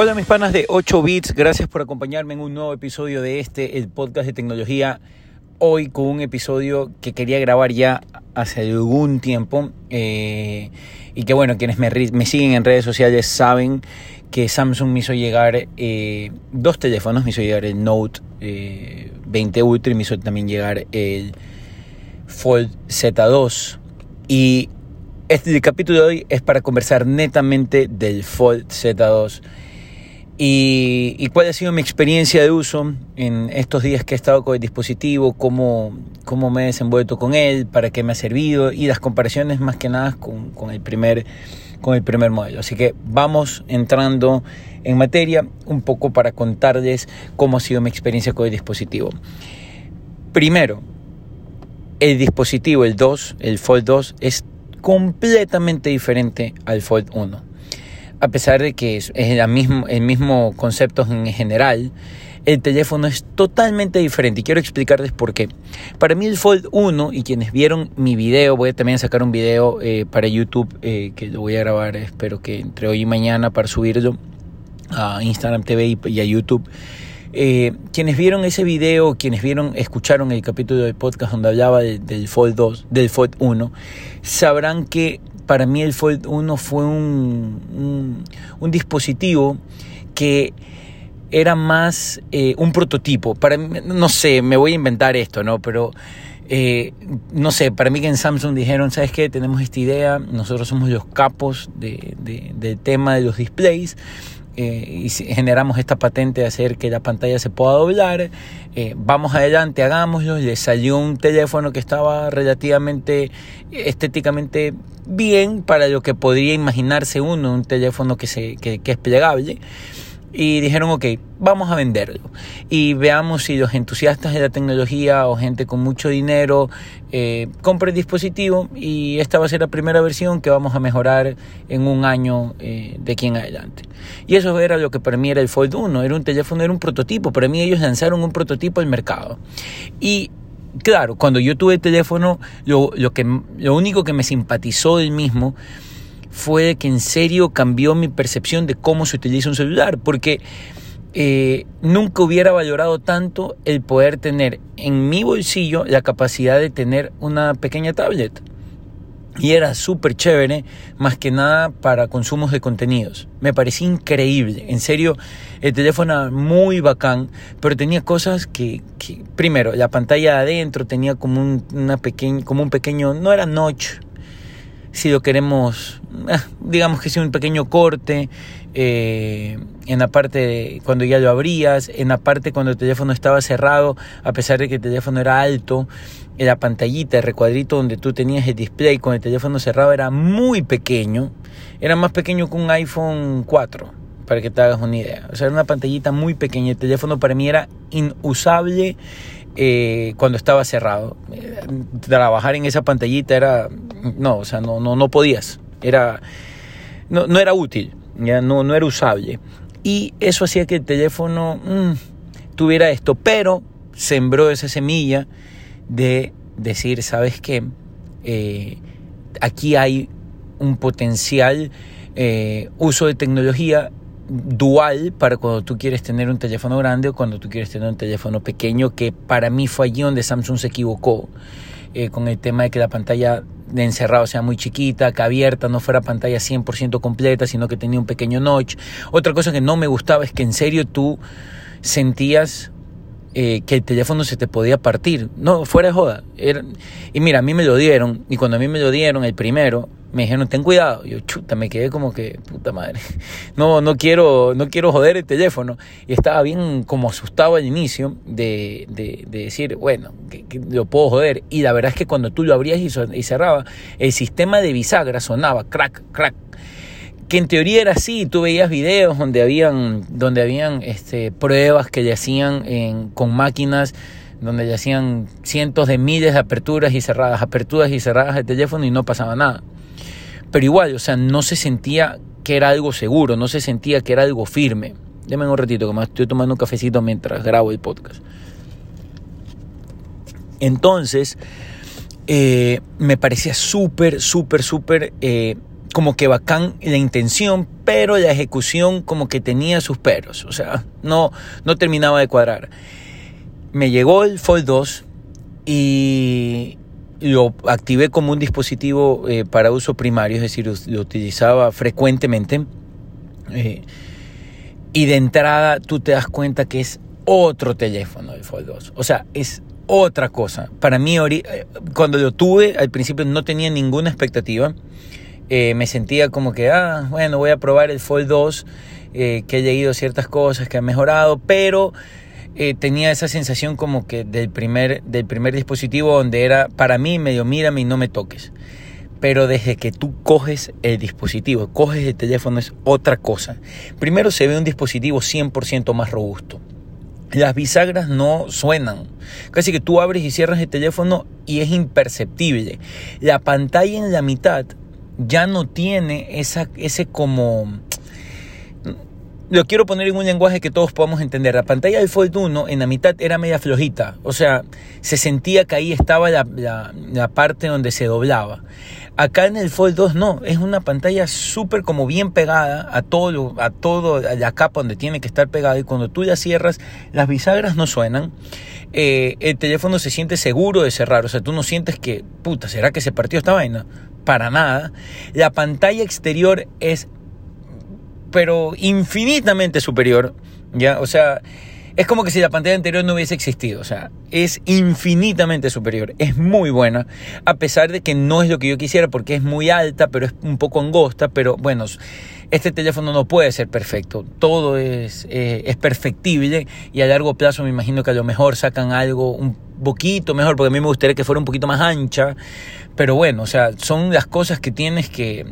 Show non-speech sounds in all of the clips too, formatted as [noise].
Hola mis panas de 8 bits, gracias por acompañarme en un nuevo episodio de este, el podcast de tecnología. Hoy con un episodio que quería grabar ya hace algún tiempo eh, y que bueno, quienes me, siguen en redes sociales saben que Samsung me hizo llegar eh, dos teléfonos, me hizo llegar el Note 20 eh, Ultra y me hizo también llegar el Fold Z2 y este capítulo de hoy es para conversar netamente del Fold Z2 y, cuál ha sido mi experiencia de uso en estos días que he estado con el dispositivo, cómo, cómo me he desenvuelto con él, para qué me ha servido y las comparaciones más que nada con, con, el primer, con el primer modelo. Así que vamos entrando en materia un poco para contarles cómo ha sido mi experiencia con el dispositivo. Primero, el dispositivo, el 2, el Fold 2, es completamente diferente al Fold 1 a pesar de que es, el, mismo, concepto en general, el teléfono es totalmente diferente y quiero explicarles por qué. Para mí el Fold 1 y quienes vieron mi video, voy a también sacar un video eh, para YouTube eh, que lo voy a grabar, espero que entre hoy y mañana para subirlo a Instagram TV y, a YouTube. Eh, quienes vieron ese video, quienes vieron, escucharon el capítulo del podcast donde hablaba del Fold 2, del Fold 1, sabrán que para mí el Fold 1 fue un, un, dispositivo que era más eh, un prototipo. Para no sé, me voy a inventar esto, ¿no? Pero eh, no sé, para mí que en Samsung dijeron, ¿sabes qué? Tenemos esta idea, nosotros somos los capos de, del tema de los displays eh, y generamos esta patente de hacer que la pantalla se pueda doblar. Eh, vamos adelante, hagámoslo. Le salió un teléfono que estaba relativamente estéticamente bien para lo que podría imaginarse uno, un teléfono que, se, que, que es plegable y dijeron, ok, vamos a venderlo. Y veamos si los entusiastas de la tecnología o gente con mucho dinero eh, compra el dispositivo y esta va a ser la primera versión que vamos a mejorar en un año eh, de aquí en adelante. Y eso era lo que para mí era el Fold 1, era un teléfono, era un prototipo. Para mí ellos lanzaron un prototipo al mercado. Y claro, cuando yo tuve el teléfono, lo, lo, que, lo único que me simpatizó del mismo fue que en serio cambió mi percepción de cómo se utiliza un celular, porque eh, nunca hubiera valorado tanto el poder tener en mi bolsillo la capacidad de tener una pequeña tablet. Y era súper chévere, más que nada para consumos de contenidos. Me parecía increíble. En serio, el teléfono era muy bacán, pero tenía cosas que, primero, la pantalla de adentro tenía como un, una como un pequeño, no era notch, si lo queremos, ah, digamos que sea un pequeño corte, eh, en la parte cuando ya lo abrías, en la parte cuando el teléfono estaba cerrado, a pesar de que el teléfono era alto, la pantallita, el recuadrito donde tú tenías el display con el teléfono cerrado era muy pequeño, era más pequeño que un iPhone 4, para que te hagas una idea. O sea, era una pantallita muy pequeña, el teléfono para mí era inusable eh, cuando estaba cerrado. Eh, trabajar en esa pantallita era, no, o sea, no, no, no podías, era, no, no era útil, ya no, no era usable. Y eso hacía que el teléfono mm, tuviera esto, pero sembró esa semilla de decir, ¿sabes qué? Eh, aquí hay un potencial uso de tecnología dual para cuando tú quieres tener un teléfono grande o cuando tú quieres tener un teléfono pequeño, que para mí fue allí donde Samsung se equivocó. Eh, con el tema de que la pantalla de encerrado sea muy chiquita, que abierta no fuera pantalla 100% completa, sino que tenía un pequeño notch. Otra cosa que no me gustaba es que en serio tú sentías eh, que el teléfono se te podía partir. No, fuera de joda. y mira, a mí me lo dieron, y cuando a mí me lo dieron, el primero, me dijeron, ten cuidado. Yo, chuta, me quedé como que, puta madre. [laughs] No, no quiero, no quiero joder el teléfono. Y estaba bien como asustado al inicio de, de, decir, bueno, que, lo puedo joder. Y la verdad es que cuando tú lo abrías y, y cerrabas, el sistema de bisagra sonaba crack, crack, que en teoría era así, tú veías videos donde habían, donde habían este, pruebas que le hacían con máquinas, donde le hacían cientos de miles de aperturas y cerradas, aperturas y cerradas de teléfono y no pasaba nada. Pero igual, o sea, no se sentía que era algo seguro, no se sentía que era algo firme. Déjame un ratito, que me estoy tomando un cafecito mientras grabo el podcast. Entonces, eh, me parecía súper, súper, súper... Eh, como que bacán la intención, pero la ejecución como que tenía sus peros, o sea, no, no terminaba de cuadrar. Me llegó el Fold 2 y lo activé como un dispositivo eh, para uso primario, es decir, lo utilizaba frecuentemente. Eh, y de entrada tú te das cuenta que es otro teléfono el Fold 2. O sea, es otra cosa. Para mí, eh, cuando lo tuve, al principio no tenía ninguna expectativa. Eh, me sentía como que, ah, bueno, voy a probar el Fold 2, eh, que he leído ciertas cosas que han mejorado, pero tenía esa sensación como que del primer, del primer dispositivo donde era, para mí, medio mírame y no me toques. Pero desde que tú coges el dispositivo, coges el teléfono, es otra cosa. Primero se ve un dispositivo 100% más robusto. Las bisagras no suenan. Casi que tú abres y cierras el teléfono y es imperceptible. La pantalla en la mitad ya no tiene esa, ese como... Lo quiero poner en un lenguaje que todos podamos entender. La pantalla del Fold 1 en la mitad era media flojita. O sea, se sentía que ahí estaba la, la parte donde se doblaba. Acá en el Fold 2 no, es una pantalla súper como bien pegada a todo, a todo, a la capa donde tiene que estar pegada y cuando tú ya cierras, las bisagras no suenan, eh, el teléfono se siente seguro de cerrar, o sea, tú no sientes que, puta, ¿será que se partió esta vaina? Para nada. La pantalla exterior es, pero infinitamente superior, ¿ya? O sea, es como que si la pantalla anterior no hubiese existido. O sea, es infinitamente superior. Es muy buena. A pesar de que no es lo que yo quisiera porque es muy alta, pero es un poco angosta. Pero bueno, este teléfono no puede ser perfecto. Todo es, eh, es perfectible. Y a largo plazo me imagino que a lo mejor sacan algo un poquito mejor. Porque a mí me gustaría que fuera un poquito más ancha. Pero bueno, o sea, son las cosas que tienes que...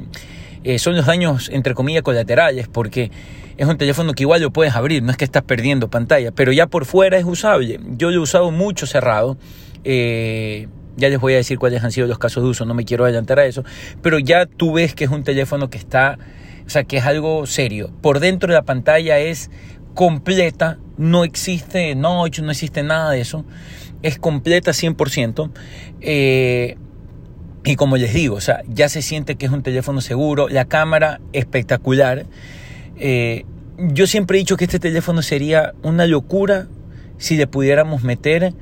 Eh, son los daños, entre comillas, colaterales. Porque es un teléfono que igual lo puedes abrir, no es que estás perdiendo pantalla, pero ya por fuera es usable. Yo lo he usado mucho cerrado. Eh, ya les voy a decir cuáles han sido los casos de uso, no me quiero adelantar a eso, pero ya tú ves que es un teléfono que está, o sea, que es algo serio. Por dentro de la pantalla es completa, no existe notch, no existe nada de eso, es completa 100%. Eh, y como les digo, o sea, ya se siente que es un teléfono seguro, la cámara espectacular. Eh, yo siempre he dicho que este teléfono sería una locura si le pudiéramos meter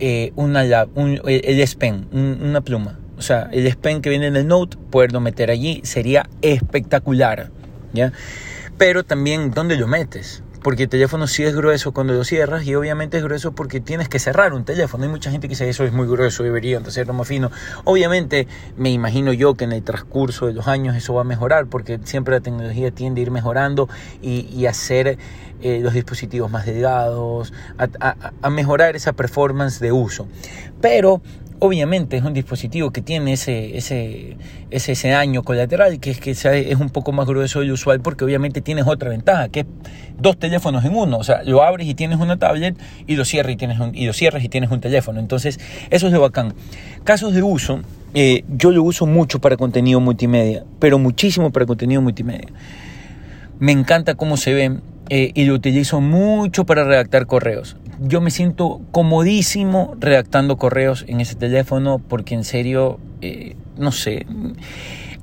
eh, una, el S Pen, una pluma. O sea, el S Pen que viene en el Note, poderlo meter allí sería espectacular. ¿ya? Pero también, ¿dónde lo metes? Porque el teléfono sí es grueso cuando lo cierras y obviamente es grueso porque tienes que cerrar un teléfono. Hay mucha gente que dice eso es muy grueso, debería ser más fino. Obviamente me imagino yo que en el transcurso de los años eso va a mejorar porque siempre la tecnología tiende a ir mejorando y, hacer eh, los dispositivos más delgados, a mejorar esa performance de uso. Pero obviamente es un dispositivo que tiene ese, ese, ese, daño colateral, que es que es un poco más grueso del usual, porque obviamente tienes otra ventaja, que es dos teléfonos en uno. O sea, lo abres y tienes una tablet y lo cierras y tienes un, y lo cierras y tienes un teléfono. Entonces, eso es lo bacán. Casos de uso, eh, yo lo uso mucho para contenido multimedia, pero muchísimo para contenido multimedia. Me encanta cómo se ve eh, y lo utilizo mucho para redactar correos yo me siento comodísimo redactando correos en ese teléfono porque en serio, eh, no sé,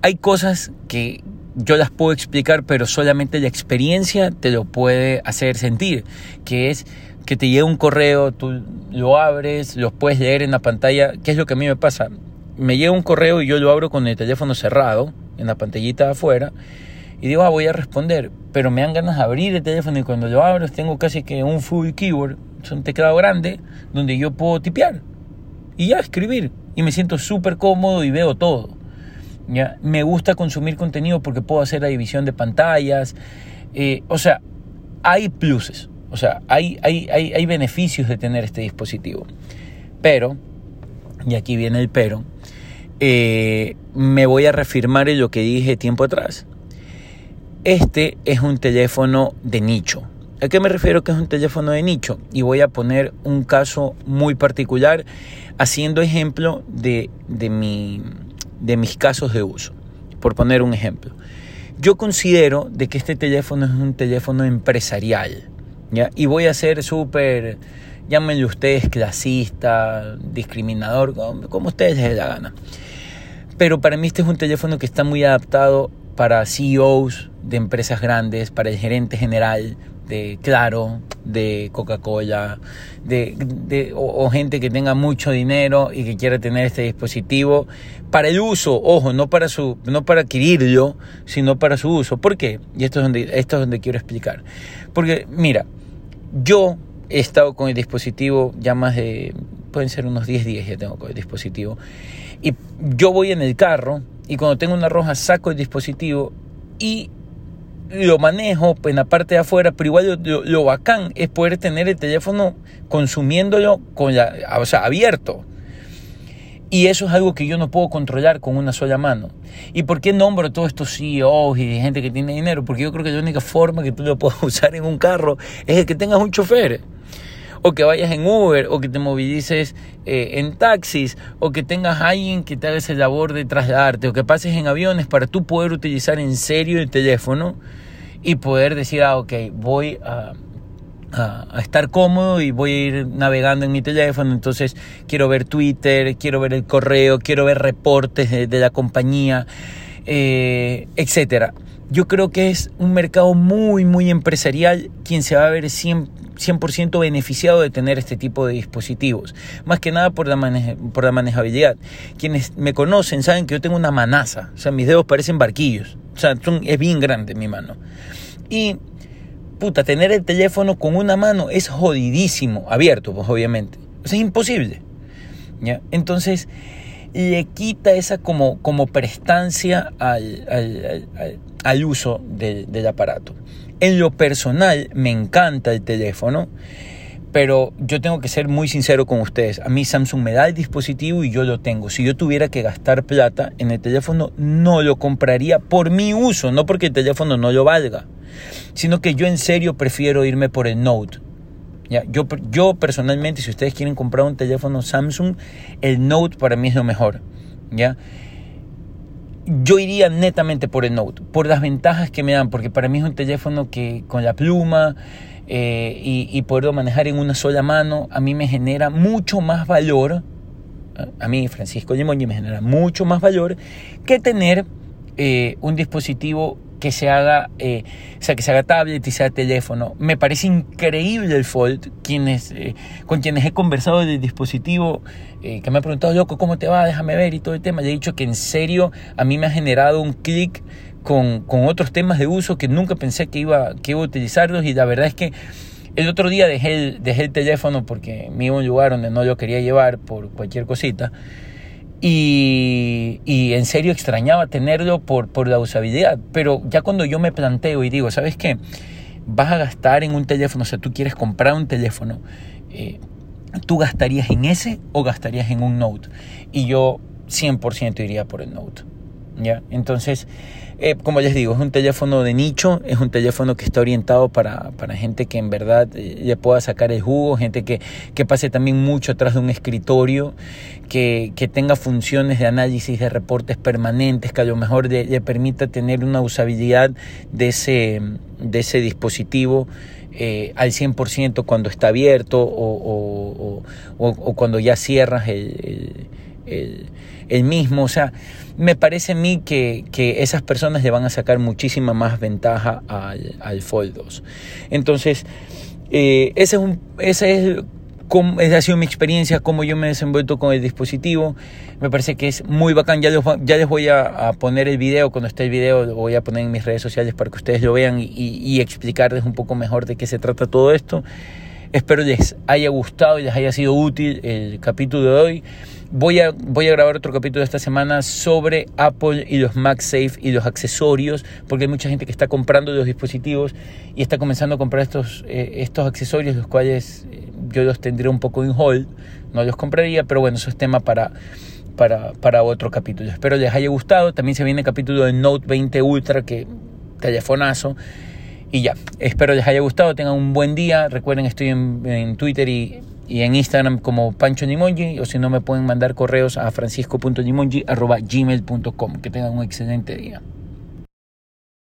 hay cosas que yo las puedo explicar, pero solamente la experiencia te lo puede hacer sentir, que es que te llega un correo, tú lo abres, lo puedes leer en la pantalla, ¿qué es lo que a mí me pasa? Me llega un correo y yo lo abro con el teléfono cerrado, en la pantallita de afuera, y digo, ah, voy a responder, pero me dan ganas de abrir el teléfono y cuando lo abro tengo casi que un full keyboard, es un teclado grande donde yo puedo tipear y ya escribir y me siento súper cómodo y veo todo. ¿ya? Me gusta consumir contenido porque puedo hacer la división de pantallas, eh, o sea, hay pluses, o sea, hay, hay, hay, hay beneficios de tener este dispositivo, pero, y aquí viene el pero, eh, me voy a reafirmar en lo que dije tiempo atrás este es un teléfono de nicho. ¿A qué me refiero que es un teléfono de nicho? Y voy a poner un caso muy particular haciendo ejemplo de, de, mi, de mis casos de uso. Por poner un ejemplo. Yo considero de que este teléfono es un teléfono empresarial. ¿ya? Y voy a ser súper, llámenlo ustedes clasista, discriminador, como, como ustedes les dé la gana. Pero para mí este es un teléfono que está muy adaptado para CEOs de empresas grandes, para el gerente general de Claro, de Coca-Cola, de, o, gente que tenga mucho dinero y que quiera tener este dispositivo para el uso, ojo, no para su, no para adquirirlo, sino para su uso. ¿Por qué? Y esto es donde, esto es donde quiero explicar. Porque, mira, yo he estado con el dispositivo ya más de, pueden ser unos 10 días ya tengo con el dispositivo. Y yo voy en el carro y cuando tengo una roja saco el dispositivo y lo manejo en la parte de afuera, pero igual lo, bacán es poder tener el teléfono consumiéndolo con la, o sea, abierto. Y eso es algo que yo no puedo controlar con una sola mano. ¿Y por qué nombro todos estos CEOs y gente que tiene dinero? Porque yo creo que la única forma que tú lo puedas [laughs] usar en un carro es el que tengas un chofer. O que vayas en Uber, o que te movilices eh, en taxis, o que tengas alguien que te haga esa labor de trasladarte, o que pases en aviones para tú poder utilizar en serio el teléfono y poder decir, ah, ok, voy a estar cómodo y voy a ir navegando en mi teléfono. Entonces quiero ver Twitter, quiero ver el correo, quiero ver reportes de, la compañía, eh, etcétera. Yo creo que es un mercado muy, muy empresarial quien se va a ver 100%, beneficiado de tener este tipo de dispositivos. Más que nada por la, por la manejabilidad. Quienes me conocen saben que yo tengo una manaza. O sea, mis dedos parecen barquillos. O sea, es bien grande mi mano. Y puta, tener el teléfono con una mano es jodidísimo, abierto, pues obviamente. O es imposible. ¿ya? Entonces, le quita esa como, como prestancia al, al, al, uso del aparato. En lo personal, me encanta el teléfono, pero yo tengo que ser muy sincero con ustedes. A mí Samsung me da el dispositivo y yo lo tengo. Si yo tuviera que gastar plata en el teléfono, no lo compraría por mi uso, no porque el teléfono no lo valga sino que yo en serio prefiero irme por el Note. ¿ya? Yo, yo personalmente, si ustedes quieren comprar un teléfono Samsung, el Note para mí es lo mejor. ¿ya? Yo iría netamente por el Note, por las ventajas que me dan, porque para mí es un teléfono que con la pluma eh, y, poderlo manejar en una sola mano, a mí me genera mucho más valor, a mí Francisco Limongi me genera mucho más valor que tener eh, un dispositivo que se haga, eh, o sea, que se haga tablet y sea teléfono. Me parece increíble el Fold. Quienes, eh, con quienes he conversado del dispositivo, eh, que me han preguntado, loco, ¿cómo te va? Déjame ver y todo el tema. Le he dicho que en serio a mí me ha generado un clic con, con, otros temas de uso que nunca pensé que iba, que iba a utilizarlos y la verdad es que el otro día dejé el, dejé el teléfono porque me iba a un lugar donde no lo quería llevar por cualquier cosita. Y, y, en serio extrañaba tenerlo por, por la usabilidad. Pero ya cuando yo me planteo y digo, ¿sabes qué? Vas a gastar en un teléfono, o sea, tú quieres comprar un teléfono, eh, ¿tú gastarías en ese o gastarías en un Note? Y yo 100% iría por el Note. ¿Ya? Entonces, eh, como les digo, es un teléfono de nicho, es un teléfono que está orientado para, para gente que en verdad eh, le pueda sacar el jugo, gente que, que pase también mucho atrás de un escritorio, que, que, tenga funciones de análisis de reportes permanentes, que a lo mejor le, permita tener una usabilidad de ese, de ese dispositivo. Eh, al 100% cuando está abierto o, o, cuando ya cierras el, el mismo. O sea, me parece a mí que, que, esas personas le van a sacar muchísima más ventaja al, al Fold 2. Entonces, eh, ese es un, es cómo, ha sido mi experiencia, cómo yo me he desenvuelto con el dispositivo. Me parece que es muy bacán. Ya ya les voy a, poner el video. Cuando esté el video, lo voy a poner en mis redes sociales para que ustedes lo vean y, y explicarles un poco mejor de qué se trata todo esto. Espero les haya gustado y les haya sido útil el capítulo de hoy. Voy a, voy a grabar otro capítulo esta semana sobre Apple y los MagSafe y los accesorios, porque hay mucha gente que está comprando los dispositivos y está comenzando a comprar estos, eh, estos accesorios, los cuales eh, yo los tendría un poco en hold, no los compraría, pero bueno, eso es tema para, para, para otro capítulo. Espero les haya gustado. También se viene el capítulo del Note 20 Ultra, que telefonazo. Y ya, espero les haya gustado, tengan un buen día. Recuerden, estoy en, Twitter y, y, en Instagram como Pancho Nimongi, o si no me pueden mandar correos a francisco.nimongi.gmail.com. Que tengan un excelente día.